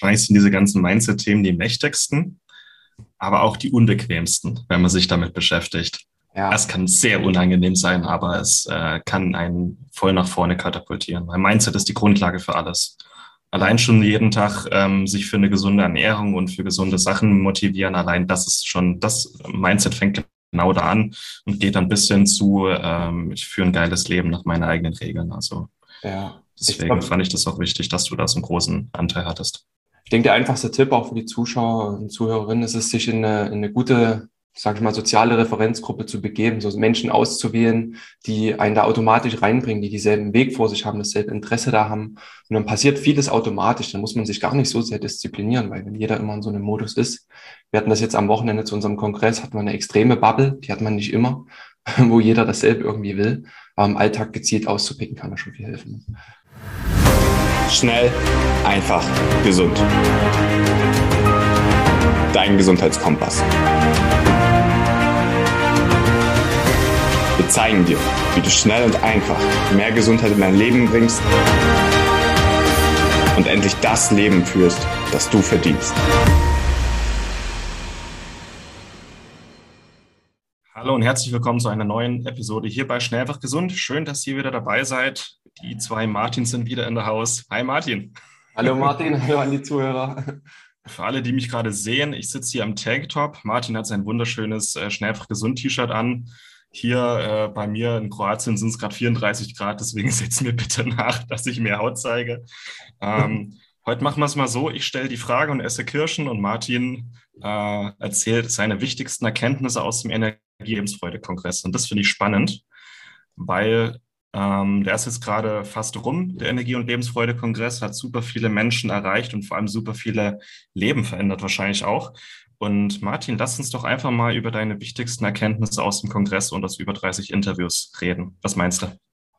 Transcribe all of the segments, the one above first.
Wahrscheinlich sind diese ganzen Mindset-Themen die mächtigsten, aber auch die unbequemsten, wenn man sich damit beschäftigt. Ja. Es kann sehr unangenehm sein, aber es äh, kann einen voll nach vorne katapultieren. Weil Mindset ist die Grundlage für alles. Allein schon jeden Tag ähm, sich für eine gesunde Ernährung und für gesunde Sachen motivieren, allein das ist schon, das Mindset fängt genau da an und geht dann bis hin zu, ähm, ich führe ein geiles Leben nach meinen eigenen Regeln. Also ja, deswegen glaub, fand ich das auch wichtig, dass du da so einen großen Anteil hattest. Ich denke, der einfachste Tipp auch für die Zuschauer und Zuhörerinnen ist es, sich in eine, in eine gute sage ich mal, soziale Referenzgruppe zu begeben, so Menschen auszuwählen, die einen da automatisch reinbringen, die dieselben Weg vor sich haben, dasselbe Interesse da haben. Und dann passiert vieles automatisch. Dann muss man sich gar nicht so sehr disziplinieren, weil wenn jeder immer in so einem Modus ist, wir hatten das jetzt am Wochenende zu unserem Kongress, hatten wir eine extreme Bubble, die hat man nicht immer, wo jeder dasselbe irgendwie will. Aber im Alltag gezielt auszupicken kann da schon viel helfen. Schnell, einfach, gesund. Dein Gesundheitskompass. Wir zeigen dir, wie du schnell und einfach mehr Gesundheit in dein Leben bringst und endlich das Leben führst, das du verdienst. Hallo und herzlich willkommen zu einer neuen Episode hier bei Schnell gesund. Schön, dass ihr wieder dabei seid. Die zwei Martins sind wieder in der Haus. Hi Martin. Hallo Martin, hallo an die Zuhörer. Für alle, die mich gerade sehen, ich sitze hier am Tanktop. Martin hat sein wunderschönes äh, Schnell einfach gesund T-Shirt an. Hier äh, bei mir in Kroatien sind es gerade 34 Grad, deswegen setzt mir bitte nach, dass ich mehr Haut zeige. Ähm, heute machen wir es mal so, ich stelle die Frage und esse Kirschen und Martin äh, erzählt seine wichtigsten Erkenntnisse aus dem Energie-Lebensfreude-Kongress. Und das finde ich spannend, weil ähm, der ist jetzt gerade fast rum, der Energie- und Lebensfreude-Kongress, hat super viele Menschen erreicht und vor allem super viele Leben verändert wahrscheinlich auch. Und Martin, lass uns doch einfach mal über deine wichtigsten Erkenntnisse aus dem Kongress und aus über 30 Interviews reden. Was meinst du?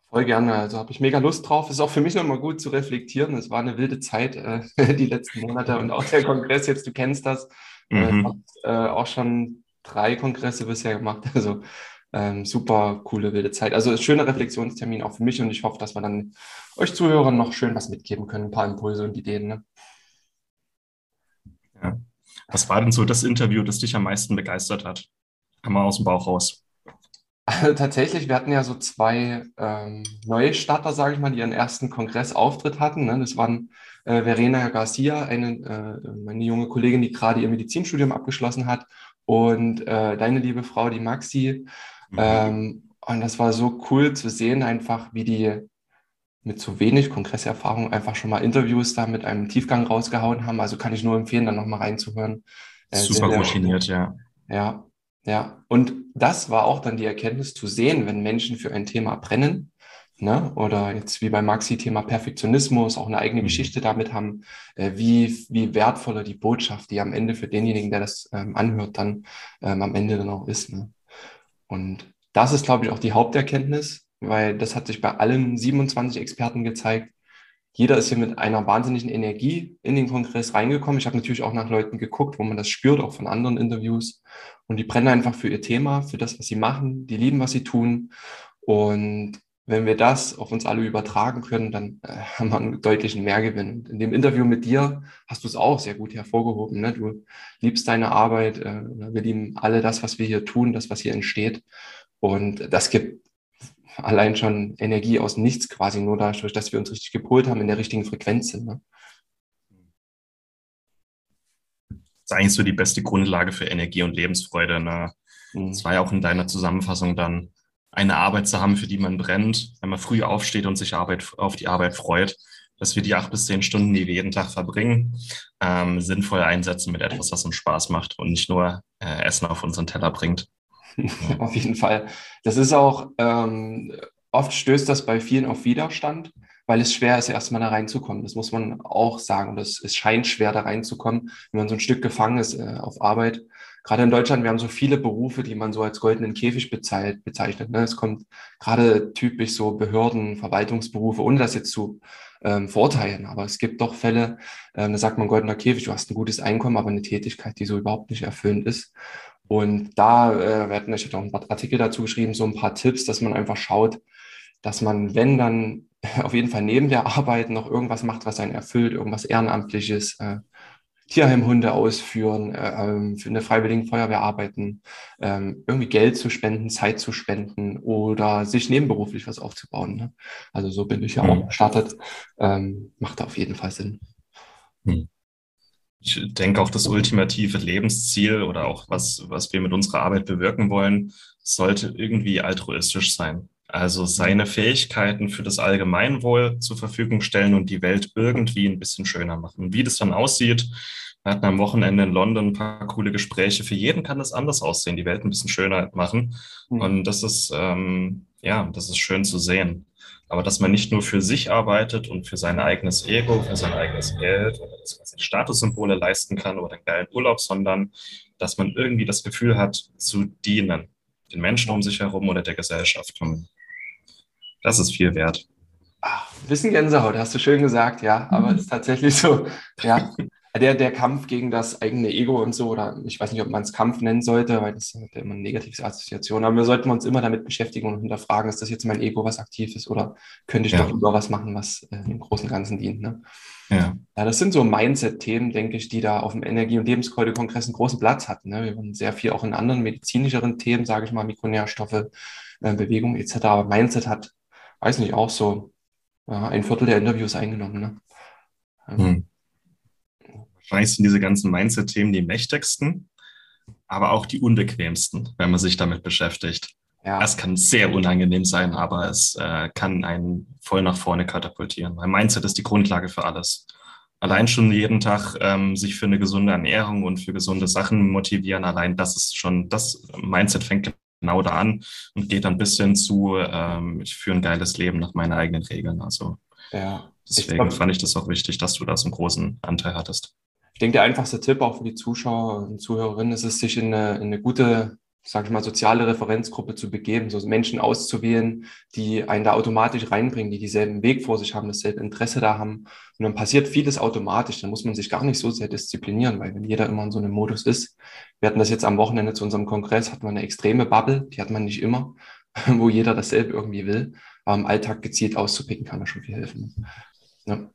Voll gerne. Also habe ich mega Lust drauf. Ist auch für mich nochmal gut zu reflektieren. Es war eine wilde Zeit, äh, die letzten Monate und auch der Kongress jetzt, du kennst das. Äh, mhm. Äh, auch schon drei Kongresse bisher gemacht. Also ähm, super coole, wilde Zeit. Also schöner Reflexionstermin auch für mich und ich hoffe, dass wir dann euch Zuhörern noch schön was mitgeben können, ein paar Impulse und Ideen. Ne? Ja. Was war denn so das Interview, das dich am meisten begeistert hat? Mal aus dem Bauch raus. Also tatsächlich, wir hatten ja so zwei ähm, neue Starter, sage ich mal, die ihren ersten Kongressauftritt hatten. Ne? Das waren äh, Verena Garcia, eine, äh, meine junge Kollegin, die gerade ihr Medizinstudium abgeschlossen hat, und äh, deine liebe Frau, die Maxi. Mhm. Ähm, und das war so cool zu sehen, einfach wie die mit zu wenig Kongresserfahrung einfach schon mal Interviews da mit einem Tiefgang rausgehauen haben. Also kann ich nur empfehlen, dann nochmal reinzuhören. Äh, Super routiniert, ja. Ja, ja. Und das war auch dann die Erkenntnis zu sehen, wenn Menschen für ein Thema brennen, ne? oder jetzt wie bei Maxi Thema Perfektionismus, auch eine eigene mhm. Geschichte damit haben, äh, wie, wie wertvoller die Botschaft, die am Ende für denjenigen, der das ähm, anhört, dann ähm, am Ende dann auch ist. Ne? Und das ist, glaube ich, auch die Haupterkenntnis, weil das hat sich bei allen 27 Experten gezeigt. Jeder ist hier mit einer wahnsinnigen Energie in den Kongress reingekommen. Ich habe natürlich auch nach Leuten geguckt, wo man das spürt, auch von anderen Interviews. Und die brennen einfach für ihr Thema, für das, was sie machen. Die lieben, was sie tun. Und wenn wir das auf uns alle übertragen können, dann äh, haben wir einen deutlichen Mehrgewinn. Und in dem Interview mit dir hast du es auch sehr gut hervorgehoben. Ne? Du liebst deine Arbeit. Äh, wir lieben alle das, was wir hier tun, das, was hier entsteht. Und das gibt allein schon Energie aus nichts quasi, nur dadurch, dass wir uns richtig gepolt haben, in der richtigen Frequenz sind. Ne? Das ist eigentlich so die beste Grundlage für Energie und Lebensfreude. Ne? Mhm. Das war ja auch in deiner Zusammenfassung dann, eine Arbeit zu haben, für die man brennt, wenn man früh aufsteht und sich Arbeit, auf die Arbeit freut, dass wir die acht bis zehn Stunden, die wir jeden Tag verbringen, ähm, sinnvoll einsetzen mit etwas, was uns Spaß macht und nicht nur äh, Essen auf unseren Teller bringt. auf jeden Fall. Das ist auch, ähm, oft stößt das bei vielen auf Widerstand, weil es schwer ist, erstmal da reinzukommen. Das muss man auch sagen. Das, es scheint schwer, da reinzukommen, wenn man so ein Stück gefangen ist äh, auf Arbeit. Gerade in Deutschland, wir haben so viele Berufe, die man so als goldenen Käfig bezeichnet. Ne? Es kommt gerade typisch so Behörden, Verwaltungsberufe, ohne das jetzt zu ähm, verurteilen. Aber es gibt doch Fälle, ähm, da sagt man goldener Käfig, du hast ein gutes Einkommen, aber eine Tätigkeit, die so überhaupt nicht erfüllend ist. Und da äh, werden ich habe auch ein paar Artikel dazu geschrieben, so ein paar Tipps, dass man einfach schaut, dass man, wenn dann auf jeden Fall neben der Arbeit noch irgendwas macht, was einen erfüllt, irgendwas Ehrenamtliches, äh, Tierheimhunde ausführen, äh, ähm, für eine freiwillige Feuerwehr arbeiten, ähm, irgendwie Geld zu spenden, Zeit zu spenden oder sich nebenberuflich was aufzubauen. Ne? Also so bin ich ja auch mhm. gestartet. Ähm, macht auf jeden Fall Sinn. Mhm. Ich denke auch das ultimative Lebensziel oder auch was, was wir mit unserer Arbeit bewirken wollen, sollte irgendwie altruistisch sein. Also seine Fähigkeiten für das Allgemeinwohl zur Verfügung stellen und die Welt irgendwie ein bisschen schöner machen. Wie das dann aussieht, wir hatten am Wochenende in London ein paar coole Gespräche. Für jeden kann das anders aussehen, die Welt ein bisschen schöner machen. Mhm. Und das ist, ähm, ja, das ist schön zu sehen. Aber dass man nicht nur für sich arbeitet und für sein eigenes Ego, für sein eigenes Geld oder dass man sich Statussymbole leisten kann oder einen geilen Urlaub, sondern dass man irgendwie das Gefühl hat, zu dienen, den Menschen um sich herum oder der Gesellschaft. Und das ist viel wert. Ach, bisschen Gänsehaut, hast du schön gesagt, ja, aber es ist tatsächlich so, ja. Der, der Kampf gegen das eigene Ego und so, oder ich weiß nicht, ob man es Kampf nennen sollte, weil das ja immer eine negative Assoziation, aber wir sollten uns immer damit beschäftigen und hinterfragen, ist das jetzt mein Ego, was aktiv ist, oder könnte ich ja. doch lieber was machen, was äh, im Großen und Ganzen dient. Ne? Ja. ja, das sind so Mindset-Themen, denke ich, die da auf dem Energie- und Lebensfreude-Kongress einen großen Platz hatten. Ne? Wir waren sehr viel auch in anderen medizinischeren Themen, sage ich mal, Mikronährstoffe, äh, Bewegung etc. Aber Mindset hat weiß nicht, auch so ja, ein Viertel der Interviews eingenommen. Ne? Hm. Wahrscheinlich sind diese ganzen Mindset-Themen die mächtigsten, aber auch die unbequemsten, wenn man sich damit beschäftigt. Ja. Es kann sehr unangenehm sein, aber es äh, kann einen voll nach vorne katapultieren. Weil Mindset ist die Grundlage für alles. Allein schon jeden Tag ähm, sich für eine gesunde Ernährung und für gesunde Sachen motivieren, allein das ist schon, das Mindset fängt genau da an und geht dann bis hin zu, ähm, ich führe ein geiles Leben nach meinen eigenen Regeln. Also ja, deswegen glaub, fand ich das auch wichtig, dass du da so einen großen Anteil hattest. Ich denke, der einfachste Tipp auch für die Zuschauer und Zuhörerinnen ist es, sich in eine, in eine gute sage ich mal, soziale Referenzgruppe zu begeben, so Menschen auszuwählen, die einen da automatisch reinbringen, die dieselben Weg vor sich haben, dasselbe Interesse da haben. Und dann passiert vieles automatisch. Dann muss man sich gar nicht so sehr disziplinieren, weil wenn jeder immer in so einem Modus ist, wir hatten das jetzt am Wochenende zu unserem Kongress, hatten wir eine extreme Bubble, die hat man nicht immer, wo jeder dasselbe irgendwie will. Aber im Alltag gezielt auszupicken kann da schon viel helfen. Ja.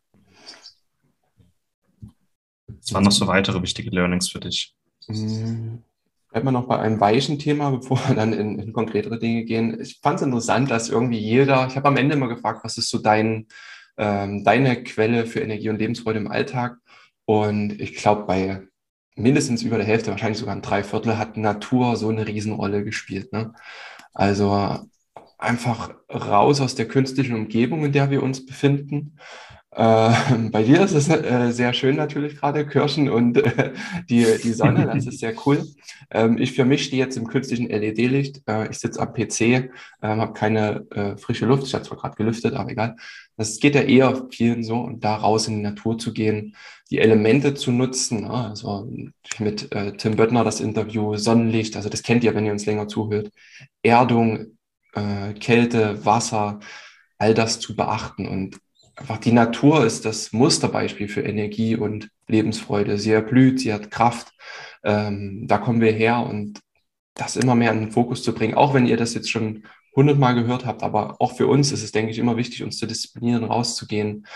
Was waren noch so weitere wichtige Learnings für dich? Hm. Bleiben wir noch bei einem weichen Thema, bevor wir dann in, in konkretere Dinge gehen. Ich fand es interessant, dass irgendwie jeder, ich habe am Ende immer gefragt, was ist so dein, ähm, deine Quelle für Energie und Lebensfreude im Alltag? Und ich glaube, bei mindestens über der Hälfte, wahrscheinlich sogar ein Dreiviertel, hat Natur so eine Riesenrolle gespielt. Ne? Also einfach raus aus der künstlichen Umgebung, in der wir uns befinden, äh, bei dir ist es äh, sehr schön natürlich gerade, Kirschen und äh, die, die Sonne, das ist sehr cool. Ähm, ich für mich stehe jetzt im künstlichen LED-Licht. Äh, ich sitze am PC, ähm, habe keine äh, frische Luft. Ich habe zwar gerade gelüftet, aber egal. Das geht ja eher vielen so und da raus in die Natur zu gehen, die Elemente zu nutzen. Ne? Also mit äh, Tim Böttner das Interview, Sonnenlicht, also das kennt ihr, wenn ihr uns länger zuhört. Erdung, Kälte, Wasser, all das zu beachten und einfach die Natur ist das Musterbeispiel für Energie und Lebensfreude. Sie erblüht, sie hat Kraft. Ähm, da kommen wir her und das immer mehr in den Fokus zu bringen, auch wenn ihr das jetzt schon hundertmal gehört habt, aber auch für uns ist es, denke ich, immer wichtig, uns zu disziplinieren, rauszugehen,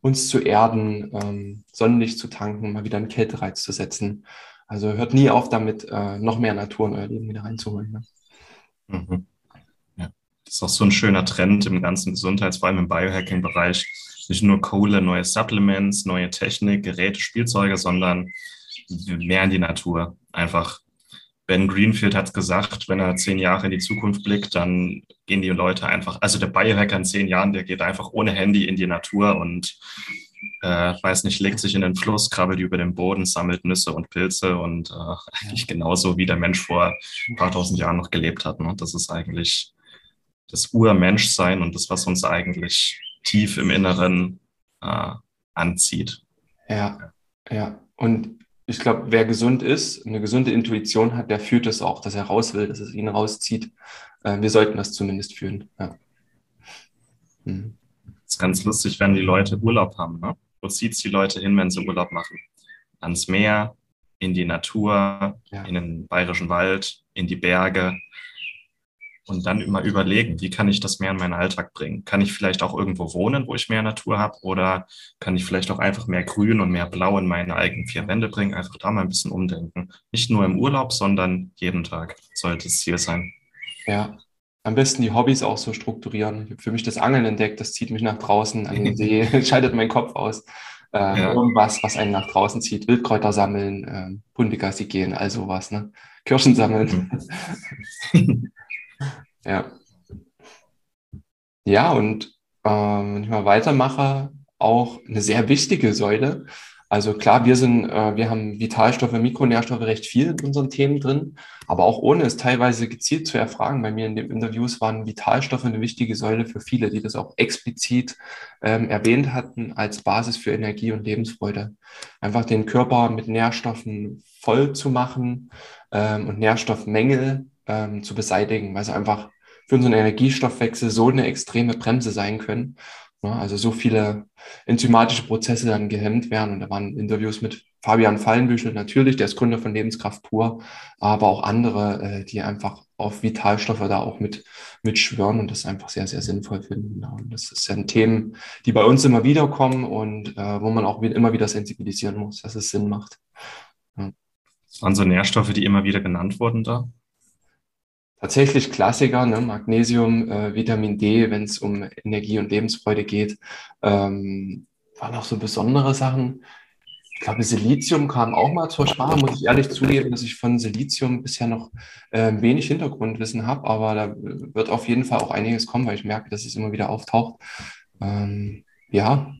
uns zu erden, ähm, Sonnenlicht zu tanken, mal wieder einen Kältereiz zu setzen. Also hört nie auf damit, äh, noch mehr Natur in euer Leben wieder reinzuholen. Ne? Mhm. Ja. Das ist auch so ein schöner Trend im ganzen Gesundheits-, vor allem im Biohacking-Bereich, nicht nur Kohle, neue Supplements, neue Technik, Geräte, Spielzeuge, sondern mehr in die Natur. Einfach, Ben Greenfield hat gesagt, wenn er zehn Jahre in die Zukunft blickt, dann gehen die Leute einfach, also der Biohacker in zehn Jahren, der geht einfach ohne Handy in die Natur und äh, weiß nicht, legt sich in den Fluss, krabbelt über den Boden, sammelt Nüsse und Pilze und äh, eigentlich genauso wie der Mensch vor ein paar tausend Jahren noch gelebt hat. Ne? Das ist eigentlich das Urmenschsein und das, was uns eigentlich tief im Inneren äh, anzieht. Ja, ja. Und ich glaube, wer gesund ist, eine gesunde Intuition hat, der fühlt es auch, dass er raus will, dass es ihn rauszieht. Äh, wir sollten das zumindest fühlen. Ja. Hm. Das ist ganz lustig, wenn die Leute Urlaub haben. Ne? Wo zieht es die Leute hin, wenn sie Urlaub machen? Ans Meer, in die Natur, ja. in den bayerischen Wald, in die Berge. Und dann immer überlegen, wie kann ich das mehr in meinen Alltag bringen? Kann ich vielleicht auch irgendwo wohnen, wo ich mehr Natur habe oder kann ich vielleicht auch einfach mehr Grün und mehr Blau in meine eigenen vier Wände bringen? Einfach da mal ein bisschen umdenken. Nicht nur im Urlaub, sondern jeden Tag sollte das Ziel sein. Ja, am besten die Hobbys auch so strukturieren. Ich habe für mich das Angeln entdeckt, das zieht mich nach draußen an den See, schaltet meinen Kopf aus. Äh, ja. Irgendwas, was einen nach draußen zieht. Wildkräuter sammeln, äh, Hundegassi gehen, all sowas. Ne? Kirschen sammeln. Mhm. Ja. Ja, und äh, wenn ich mal weitermache, auch eine sehr wichtige Säule. Also klar, wir sind, äh, wir haben Vitalstoffe, Mikronährstoffe recht viel in unseren Themen drin, aber auch ohne es teilweise gezielt zu erfragen. Bei mir in den Interviews waren Vitalstoffe eine wichtige Säule für viele, die das auch explizit ähm, erwähnt hatten als Basis für Energie und Lebensfreude. Einfach den Körper mit Nährstoffen voll zu machen ähm, und Nährstoffmängel ähm, zu beseitigen, weil sie einfach für unseren Energiestoffwechsel so eine extreme Bremse sein können. Ja, also so viele enzymatische Prozesse dann gehemmt werden. Und da waren Interviews mit Fabian Fallenbüchel natürlich, der ist Gründer von Lebenskraft pur, aber auch andere, äh, die einfach auf Vitalstoffe da auch mit, mitschwören und das einfach sehr, sehr sinnvoll finden. Und das sind Themen, die bei uns immer wieder kommen und äh, wo man auch immer wieder sensibilisieren muss, dass es Sinn macht. Ja. Das waren so Nährstoffe, die immer wieder genannt wurden da? Tatsächlich Klassiker, ne? Magnesium, äh, Vitamin D, wenn es um Energie und Lebensfreude geht. Ähm, waren auch so besondere Sachen. Ich glaube, Silizium kam auch mal zur Sprache, muss ich ehrlich zugeben, dass ich von Silizium bisher noch äh, wenig Hintergrundwissen habe, aber da wird auf jeden Fall auch einiges kommen, weil ich merke, dass es immer wieder auftaucht. Ähm, ja,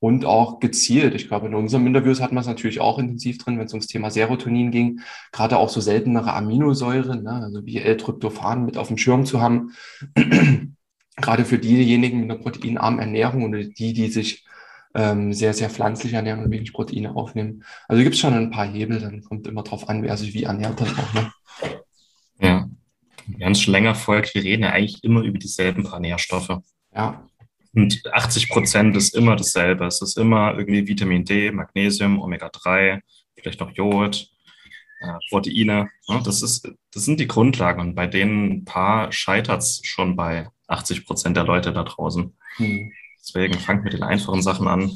und auch gezielt. Ich glaube, in unserem Interviews hatten wir es natürlich auch intensiv drin, wenn es ums Thema Serotonin ging, gerade auch so seltenere Aminosäuren, ne, also wie L-Tryptophan mit auf dem Schirm zu haben. gerade für diejenigen mit einer proteinarmen Ernährung oder die, die sich ähm, sehr, sehr pflanzlich ernähren und wenig Proteine aufnehmen. Also gibt es schon ein paar Hebel, dann kommt immer drauf an, wer sich wie ernährt hat auch. Ne? Ja, wer uns schon länger folgt, wir reden ja eigentlich immer über dieselben paar Nährstoffe. Ja, und 80 Prozent ist immer dasselbe. Es ist immer irgendwie Vitamin D, Magnesium, Omega-3, vielleicht noch Jod, äh, Proteine. Das, ist, das sind die Grundlagen. Und bei denen paar scheitert es schon bei 80 Prozent der Leute da draußen. Hm. Deswegen fangt mit den einfachen Sachen an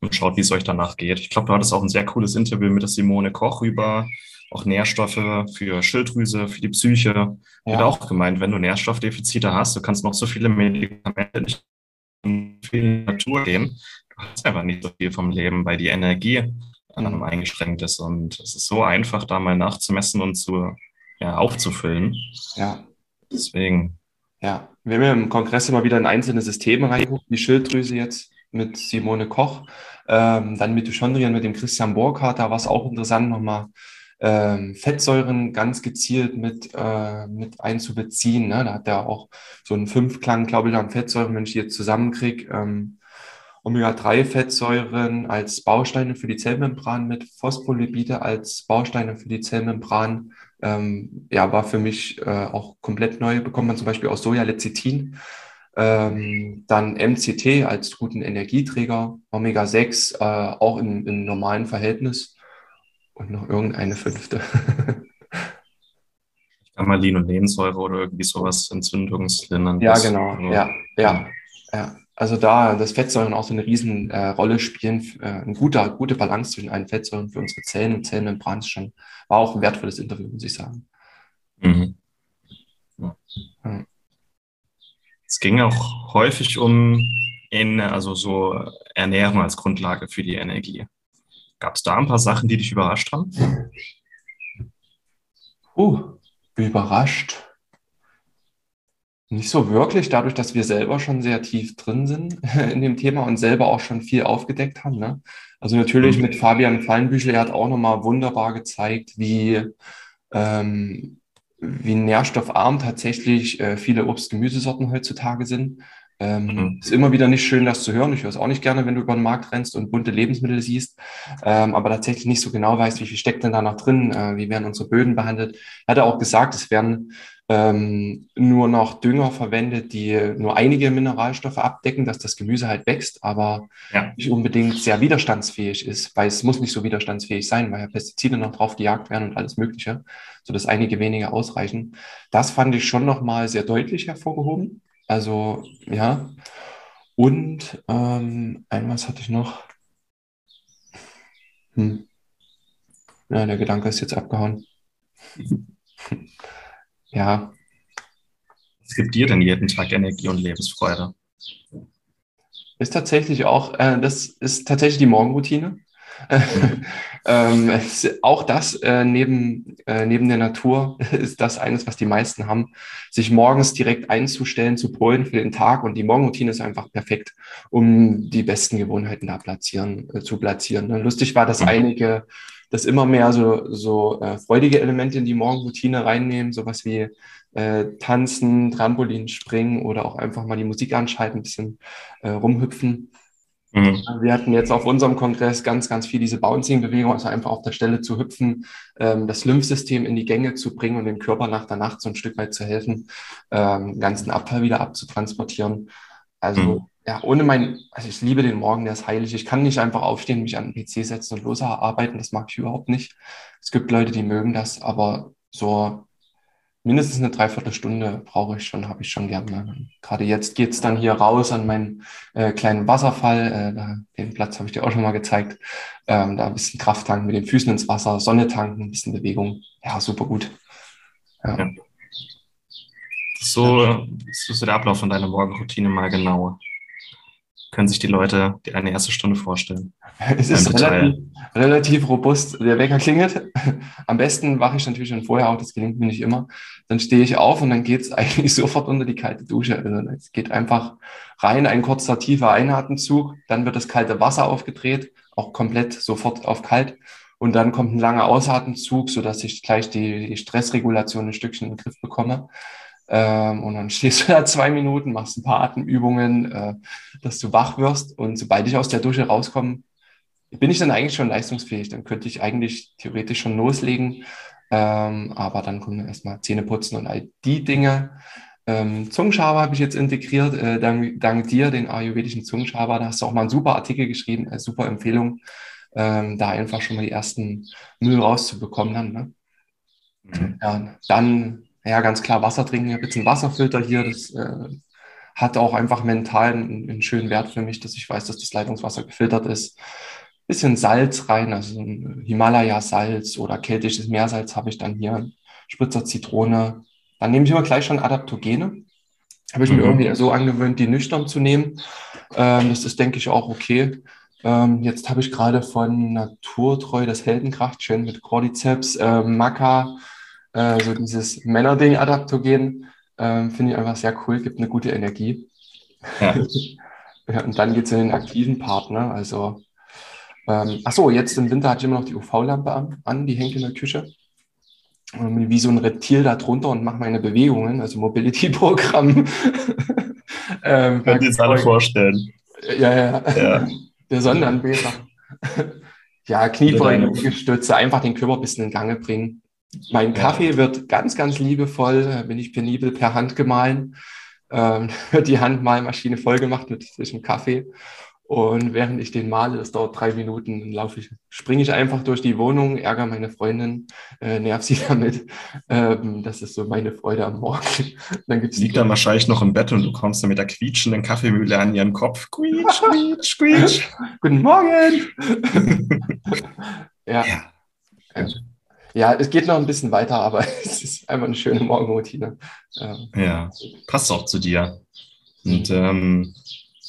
und schaut, wie es euch danach geht. Ich glaube, du hattest auch ein sehr cooles Interview mit der Simone Koch über auch Nährstoffe für Schilddrüse, für die Psyche. Ja. Wird auch gemeint, wenn du Nährstoffdefizite hast, du kannst noch so viele Medikamente nicht viel Natur gehen. Du hast einfach nicht so viel vom Leben, weil die Energie mhm. eingeschränkt ist. Und es ist so einfach, da mal nachzumessen und zu, ja, aufzufüllen. Ja. Deswegen. Ja, wir haben ja im Kongress immer wieder in einzelne Systeme reingeguckt, die Schilddrüse jetzt mit Simone Koch, ähm, dann Mitochondrien mit dem Christian Burkhardt, da war es auch interessant, nochmal ähm, Fettsäuren ganz gezielt mit, äh, mit einzubeziehen. Ne? Da hat er auch so einen Fünfklang, glaube ich, an Fettsäuren, wenn ich die jetzt zusammenkriege. Ähm, Omega-3-Fettsäuren als Bausteine für die Zellmembran mit Phospholipide als Bausteine für die Zellmembran. Ähm, ja, war für mich äh, auch komplett neu. Bekommt man zum Beispiel aus Soja Lecithin. Ähm, dann MCT als guten Energieträger, Omega-6 äh, auch im, im normalen Verhältnis und noch irgendeine fünfte. Gamalin und Nebensäure oder irgendwie sowas, entzündungslindernd. Ja, genau. Ja, ja, ja. Also da, dass Fettsäuren auch so eine riesen äh, Rolle spielen, äh, eine gute, gute Balance zwischen allen Fettsäuren für unsere Zellen und Zellmembran ist schon, war auch ein wertvolles Interview, muss ich sagen. Mhm. Ja. Es ging auch häufig um in, also so Ernährung als Grundlage für die Energie. Gab es da ein paar Sachen, die dich überrascht haben? Uh, überrascht. Nicht so wirklich, dadurch, dass wir selber schon sehr tief drin sind in dem Thema und selber auch schon viel aufgedeckt haben. Ne? Also natürlich mhm. mit Fabian Fallenbüchel, er hat auch nochmal wunderbar gezeigt, wie, ähm, wie nährstoffarm tatsächlich äh, viele Obst-Gemüsesorten heutzutage sind. Ähm, mhm. Ist immer wieder nicht schön, das zu hören. Ich höre es auch nicht gerne, wenn du über den Markt rennst und bunte Lebensmittel siehst, ähm, aber tatsächlich nicht so genau weißt, wie viel steckt denn da noch drin, äh, wie werden unsere Böden behandelt. Er hat auch gesagt, es werden ähm, nur noch Dünger verwendet, die nur einige Mineralstoffe abdecken, dass das Gemüse halt wächst, aber ja. nicht unbedingt sehr widerstandsfähig ist, weil es muss nicht so widerstandsfähig sein, weil ja Pestizide noch drauf gejagt werden und alles Mögliche, sodass einige wenige ausreichen. Das fand ich schon nochmal sehr deutlich hervorgehoben. Also ja. Und ähm, einmal hatte ich noch. Hm. Ja, der Gedanke ist jetzt abgehauen. ja. Was gibt dir denn jeden Tag Energie und Lebensfreude? Ist tatsächlich auch, äh, das ist tatsächlich die Morgenroutine. ähm, auch das äh, neben, äh, neben der Natur ist das eines, was die meisten haben, sich morgens direkt einzustellen, zu polen für den Tag. Und die Morgenroutine ist einfach perfekt, um die besten Gewohnheiten da platzieren, äh, zu platzieren. Ne? Lustig war, dass mhm. einige das immer mehr so, so äh, freudige Elemente in die Morgenroutine reinnehmen, sowas wie äh, Tanzen, Trampolin springen oder auch einfach mal die Musik anschalten, ein bisschen äh, rumhüpfen. Mhm. Wir hatten jetzt auf unserem Kongress ganz, ganz viel diese Bouncing-Bewegung, also einfach auf der Stelle zu hüpfen, ähm, das Lymphsystem in die Gänge zu bringen und dem Körper nach der Nacht so ein Stück weit zu helfen, ähm, ganzen Abfall wieder abzutransportieren. Also mhm. ja, ohne mein, also ich liebe den Morgen, der ist heilig. Ich kann nicht einfach aufstehen, mich an den PC setzen und losarbeiten. Das mag ich überhaupt nicht. Es gibt Leute, die mögen das, aber so mindestens eine Dreiviertelstunde brauche ich schon, habe ich schon gerne. Gerade jetzt geht's dann hier raus an meinen äh, kleinen Wasserfall. Äh, den Platz habe ich dir auch schon mal gezeigt. Ähm, da ein bisschen Kraft tanken, mit den Füßen ins Wasser, Sonne tanken, ein bisschen Bewegung. Ja, super gut. Ja. ja. So, so ist der Ablauf von deiner Morgenroutine mal genauer können sich die Leute die eine erste Stunde vorstellen. Es ist relativ, relativ, robust. Der Wecker klingelt. Am besten wache ich natürlich schon vorher auf, das gelingt mir nicht immer. Dann stehe ich auf und dann geht es eigentlich sofort unter die kalte Dusche. Also es geht einfach rein, ein kurzer, tiefer Einatemzug, dann wird das kalte Wasser aufgedreht, auch komplett sofort auf kalt. Und dann kommt ein langer Ausatemzug, sodass ich gleich die, die Stressregulation ein Stückchen in den Griff bekomme. Ähm, und dann stehst du da zwei Minuten, machst ein paar Atemübungen, äh, dass du wach wirst. Und sobald ich aus der Dusche rauskomme, bin ich dann eigentlich schon leistungsfähig. Dann könnte ich eigentlich theoretisch schon loslegen. Ähm, aber dann kommen erstmal Zähne putzen und all die Dinge. Ähm, Zungenschaber habe ich jetzt integriert, äh, dank, dank, dir, den ayurvedischen Zungenschaber. Da hast du auch mal einen super Artikel geschrieben, eine super Empfehlung, ähm, da einfach schon mal die ersten Müll rauszubekommen. Dann, ne? mhm. ja, dann ja, ganz klar Wasser trinken. Ich habe jetzt einen Wasserfilter hier. Das äh, hat auch einfach mental einen, einen, schönen Wert für mich, dass ich weiß, dass das Leitungswasser gefiltert ist. Bisschen Salz rein, also ein Himalaya-Salz oder keltisches Meersalz habe ich dann hier. Spritzer Zitrone. Dann nehme ich immer gleich schon Adaptogene. Habe ich mhm. mir irgendwie so angewöhnt, die nüchtern zu nehmen. Ähm, das ist, denke ich, auch okay. Ähm, jetzt habe ich gerade von Naturtreu das Heldenkraft, schön mit Cordyceps, äh, Maca, äh, so dieses Männerding Adaptogen äh, finde ich einfach sehr cool, gibt eine gute Energie. Ja. ja und dann geht es in den aktiven Part, ne? Also, ähm, achso, jetzt im Winter hatte ich immer noch die UV-Lampe an, an, die hängt in der Küche. Und wie so ein Reptil da drunter und mache meine Bewegungen, also Mobility-Programm. ähm, Könnt ihr jetzt alle vorstellen. Ja, ja, ja. Der Sonnenanbeter. ja, Kniebeugen, Gestütze, einfach den Körper ein bisschen in Gange bringen. Mein Kaffee wird ganz, ganz liebevoll, bin ich penibel per Hand gemahlen, ähm, wird die Handmalmaschine voll gemacht mit frischem Kaffee. Und während ich den male, das dauert drei Minuten, laufe ich, springe ich einfach durch die Wohnung, ärgere meine Freundin, äh, nerv sie damit. Ähm, das ist so meine Freude am Morgen. dann gibt's Liegt dann wahrscheinlich noch im Bett und du kommst dann mit der quietschenden Kaffeemühle an ihren Kopf. Quietsch, quietsch, quietsch. Guten Morgen! ja. ja. Ja, es geht noch ein bisschen weiter, aber es ist einfach eine schöne Morgenroutine. Ähm, ja, passt auch zu dir. Und ähm,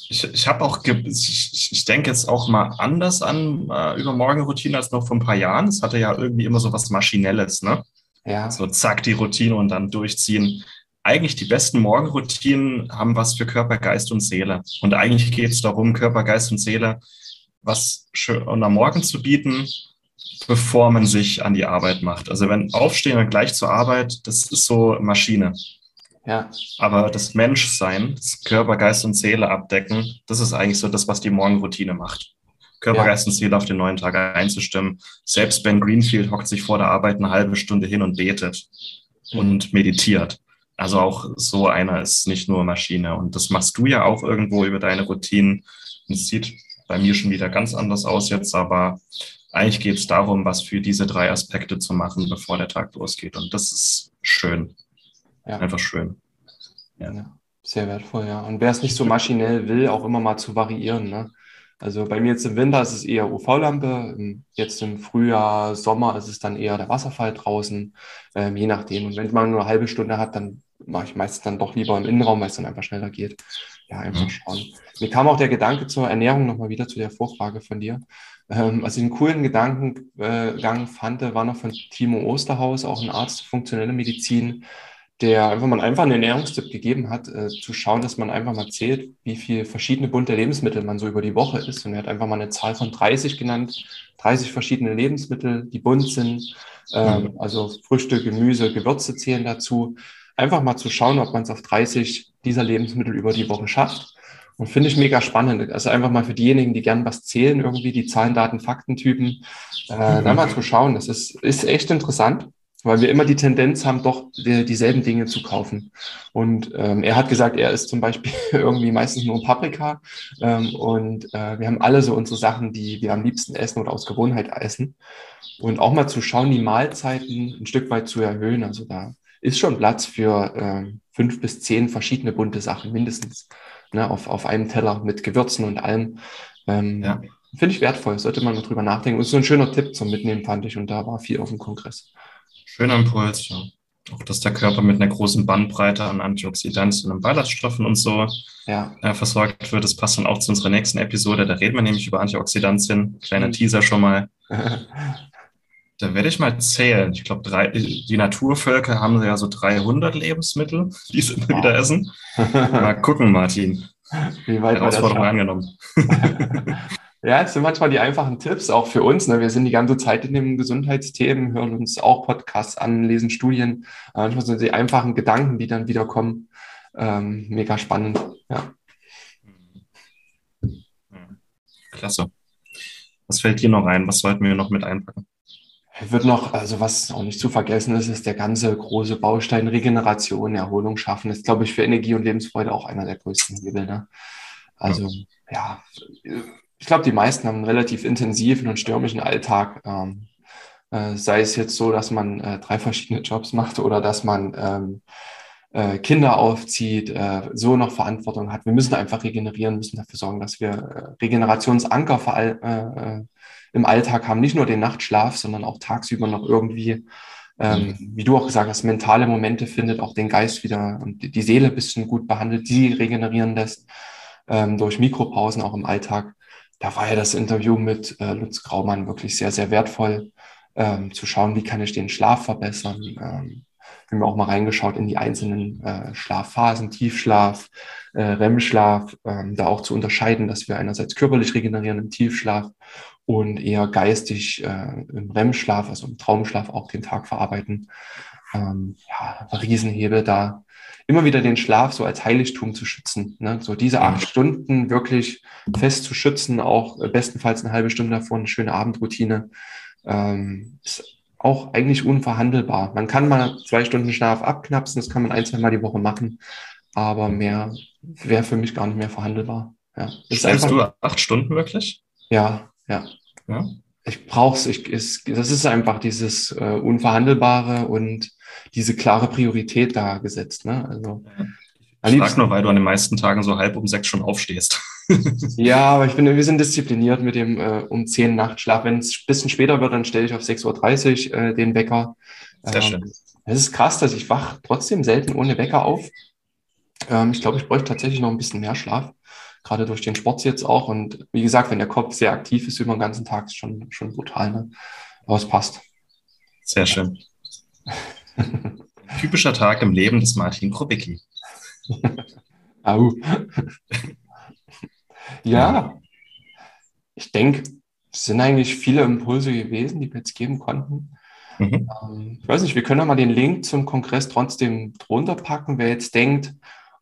ich, ich habe auch, ich, ich denke jetzt auch mal anders an äh, über Morgenroutine als noch vor ein paar Jahren. Es hatte ja irgendwie immer so was Maschinelles, ne? Ja. So zack, die Routine und dann durchziehen. Eigentlich die besten Morgenroutinen haben was für Körper, Geist und Seele. Und eigentlich geht es darum, Körper, Geist und Seele was schön am Morgen zu bieten, bevor man sich an die Arbeit macht. Also wenn Aufstehen und gleich zur Arbeit, das ist so Maschine. Ja. Aber das Menschsein, das Körper, Geist und Seele abdecken, das ist eigentlich so das, was die Morgenroutine macht. Körper, ja. Geist und Seele auf den neuen Tag einzustimmen. Selbst Ben Greenfield hockt sich vor der Arbeit eine halbe Stunde hin und betet mhm. und meditiert. also auch so einer ist nicht nur Maschine. Und das machst du ja auch irgendwo über deine Routinen. Es sieht bei mir schon wieder ganz anders aus jetzt, aber eigentlich geht es darum, was für diese drei Aspekte zu machen, bevor der Tag losgeht. Und das ist schön. Ja. Einfach schön. Ja. ja. Sehr wertvoll, ja. Und wer es nicht so maschinell will, auch immer mal zu variieren. Ne? Also bei mir jetzt im Winter ist es eher UV-Lampe, jetzt im Frühjahr, Sommer ist es dann eher der Wasserfall draußen, ähm, je nachdem. Und wenn man nur eine halbe Stunde hat, dann mache ich meistens dann doch lieber im Innenraum, weil es dann einfach schneller geht. Ja, einfach mhm. schauen. Mir kam auch der Gedanke zur Ernährung nochmal wieder zu der Vorfrage von dir. Ähm, was ich einen coolen Gedankengang fand, war noch von Timo Osterhaus, auch ein Arzt für funktionelle Medizin, der einfach mal einfach einen Ernährungstipp gegeben hat, äh, zu schauen, dass man einfach mal zählt, wie viele verschiedene bunte Lebensmittel man so über die Woche isst. Und er hat einfach mal eine Zahl von 30 genannt, 30 verschiedene Lebensmittel, die bunt sind, ähm, mhm. also Früchte, Gemüse, Gewürze zählen dazu. Einfach mal zu schauen, ob man es auf 30 dieser Lebensmittel über die Woche schafft. Und finde ich mega spannend. Also einfach mal für diejenigen, die gern was zählen, irgendwie die Zahlen, Daten, Faktentypen, äh, mhm. da mal zu schauen. Das ist, ist echt interessant, weil wir immer die Tendenz haben, doch die, dieselben Dinge zu kaufen. Und ähm, er hat gesagt, er ist zum Beispiel irgendwie meistens nur Paprika. Ähm, und äh, wir haben alle so unsere Sachen, die wir am liebsten essen oder aus Gewohnheit essen. Und auch mal zu schauen, die Mahlzeiten ein Stück weit zu erhöhen. Also da ist schon Platz für äh, fünf bis zehn verschiedene bunte Sachen mindestens ne, auf, auf einem Teller mit Gewürzen und allem. Ähm, ja. Finde ich wertvoll, sollte man mal drüber nachdenken. Und so ein schöner Tipp zum Mitnehmen, fand ich. Und da war viel auf dem Kongress. Schöner Impuls, ja. Auch dass der Körper mit einer großen Bandbreite an Antioxidantien und Ballaststoffen und so ja. äh, versorgt wird. Das passt dann auch zu unserer nächsten Episode. Da reden wir nämlich über Antioxidantien. Kleiner mhm. Teaser schon mal. Da werde ich mal zählen. Ich glaube, die Naturvölker haben ja so 300 Lebensmittel, die sie wow. wieder essen. Mal gucken, Martin. Wie weit Herausforderung angenommen. ja, es sind manchmal die einfachen Tipps, auch für uns. Ne? Wir sind die ganze Zeit in den Gesundheitsthemen, hören uns auch Podcasts an, lesen Studien. Manchmal sind die einfachen Gedanken, die dann wieder kommen, ähm, mega spannend. Ja. Klasse. Was fällt dir noch ein? Was sollten wir noch mit einpacken? Wird noch, also was auch nicht zu vergessen ist, ist der ganze große Baustein Regeneration, Erholung schaffen. Das ist, glaube ich, für Energie und Lebensfreude auch einer der größten Hebel. Ne? Also, ja, ich glaube, die meisten haben einen relativ intensiven und stürmischen Alltag. Ähm, äh, sei es jetzt so, dass man äh, drei verschiedene Jobs macht oder dass man ähm, äh, Kinder aufzieht, äh, so noch Verantwortung hat. Wir müssen einfach regenerieren, müssen dafür sorgen, dass wir äh, Regenerationsanker im Alltag haben, nicht nur den Nachtschlaf, sondern auch tagsüber noch irgendwie, ähm, mhm. wie du auch gesagt hast, mentale Momente findet, auch den Geist wieder und die Seele ein bisschen gut behandelt, die regenerieren lässt ähm, durch Mikropausen auch im Alltag. Da war ja das Interview mit äh, Lutz Graumann wirklich sehr, sehr wertvoll, ähm, zu schauen, wie kann ich den Schlaf verbessern. Ähm, wir haben auch mal reingeschaut in die einzelnen äh, Schlafphasen, Tiefschlaf, äh, REM-Schlaf, ähm, da auch zu unterscheiden, dass wir einerseits körperlich regenerieren im Tiefschlaf und eher geistig äh, im REM-Schlaf, also im Traumschlaf auch den Tag verarbeiten. Ähm, ja, Riesenhebel da. Immer wieder den Schlaf so als Heiligtum zu schützen. Ne? So diese acht Stunden wirklich fest zu schützen, auch äh, bestenfalls eine halbe Stunde davor eine schöne Abendroutine. Ähm, ist auch eigentlich unverhandelbar. Man kann mal zwei Stunden Schlaf abknapsen, das kann man ein, zwei Mal die Woche machen, aber mehr wäre für mich gar nicht mehr verhandelbar. Ja. Schläfst du acht Stunden wirklich? Ja, ja. ja? Ich brauche es. Ich, das ist einfach dieses äh, Unverhandelbare und diese klare Priorität da gesetzt. Ne? Also, ich frage nur, weil du an den meisten Tagen so halb um sechs schon aufstehst. ja, aber ich finde, wir sind diszipliniert mit dem äh, um zehn Nachtschlaf. Wenn es ein bisschen später wird, dann stelle ich auf 6.30 Uhr äh, den Wecker. Sehr ähm, schön. Es ist krass, dass ich wach trotzdem selten ohne Wecker auf. Ähm, ich glaube, ich bräuchte tatsächlich noch ein bisschen mehr Schlaf gerade durch den Sport jetzt auch. Und wie gesagt, wenn der Kopf sehr aktiv ist über den ganzen Tag, ist schon, schon brutal. Ne? Aber es passt. Sehr schön. Typischer Tag im Leben des Martin Krubicki. Au. ja, ich denke, es sind eigentlich viele Impulse gewesen, die wir jetzt geben konnten. Mhm. Ähm, ich weiß nicht, wir können ja mal den Link zum Kongress trotzdem drunter packen. Wer jetzt denkt,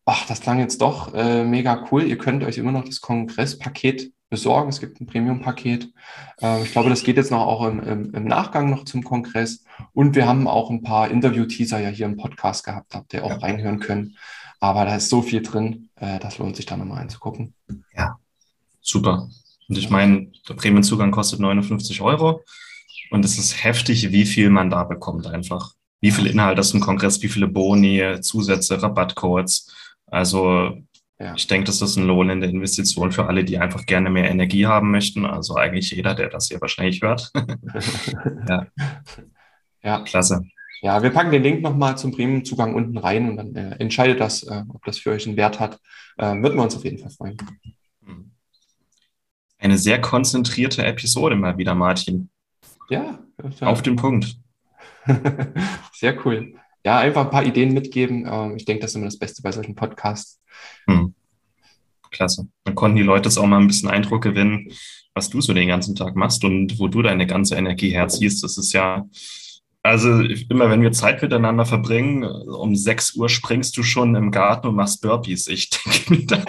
ach, das klang jetzt doch äh, mega cool. Ihr könnt euch immer noch das Kongresspaket besorgen. Es gibt ein Premium-Paket. Äh, ich glaube, das geht jetzt noch auch im, im, im, Nachgang noch zum Kongress. Und wir haben auch ein paar Interview-Teaser ja hier im Podcast gehabt, habt ihr auch ja. reinhören können. Aber da ist so viel drin, äh, das lohnt sich da nochmal einzugucken. Ja, super. Und ich meine, der Premium-Zugang kostet 59 Euro. Und es ist heftig, wie viel man da bekommt einfach. Wie viel Inhalt ist im Kongress, wie viele Boni, Zusätze, Rabattcodes. Also ja. ich denke, das ist ein Lohn in der Investition für alle, die einfach gerne mehr Energie haben möchten. Also eigentlich jeder, der das hier wahrscheinlich hört. ja. ja. Klasse. Ja, wir packen den Link nochmal zum Premium-Zugang unten rein und dann äh, entscheidet das, äh, ob das für euch einen Wert hat. Äh, würden wir uns auf jeden Fall freuen. Eine sehr konzentrierte Episode mal wieder, Martin. Ja. Auf den Punkt. sehr cool. Ja, einfach ein paar Ideen mitgeben. Ähm, ich denke, das ist immer das Beste bei solchen Podcasts. Hm. Klasse. Dann konnten die Leute jetzt auch mal ein bisschen Eindruck gewinnen, was du so den ganzen Tag machst und wo du deine ganze Energie herziehst. Das ist ja also immer wenn wir Zeit miteinander verbringen, um 6 Uhr springst du schon im Garten und machst Burpees. Ich denke, da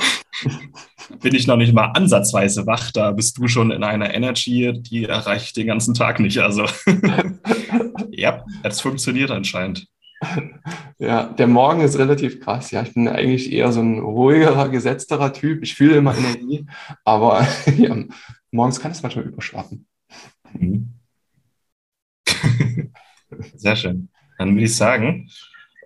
bin ich noch nicht mal ansatzweise wach. Da bist du schon in einer Energy, die erreicht den ganzen Tag nicht. Also ja, es funktioniert anscheinend. Ja, der Morgen ist relativ krass. Ja, ich bin eigentlich eher so ein ruhigerer, gesetzterer Typ. Ich fühle immer Energie, aber ja, morgens kann es manchmal überschwappen. Mhm. Sehr schön. Dann würde ich sagen,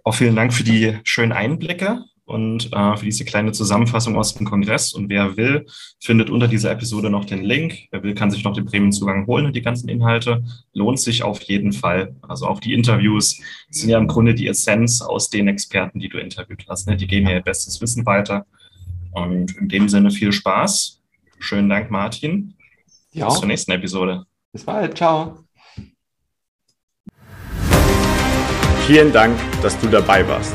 auch vielen Dank für die schönen Einblicke und äh, für diese kleine Zusammenfassung aus dem Kongress. Und wer will, findet unter dieser Episode noch den Link. Wer will, kann sich noch den Premiumzugang holen und die ganzen Inhalte. Lohnt sich auf jeden Fall. Also auch die Interviews sind ja im Grunde die Essenz aus den Experten, die du interviewt hast. Ne? Die geben ja ihr bestes Wissen weiter. Und in dem Sinne viel Spaß. Schönen Dank, Martin. Ja. Bis zur nächsten Episode. Bis bald. Ciao. Vielen Dank, dass du dabei warst.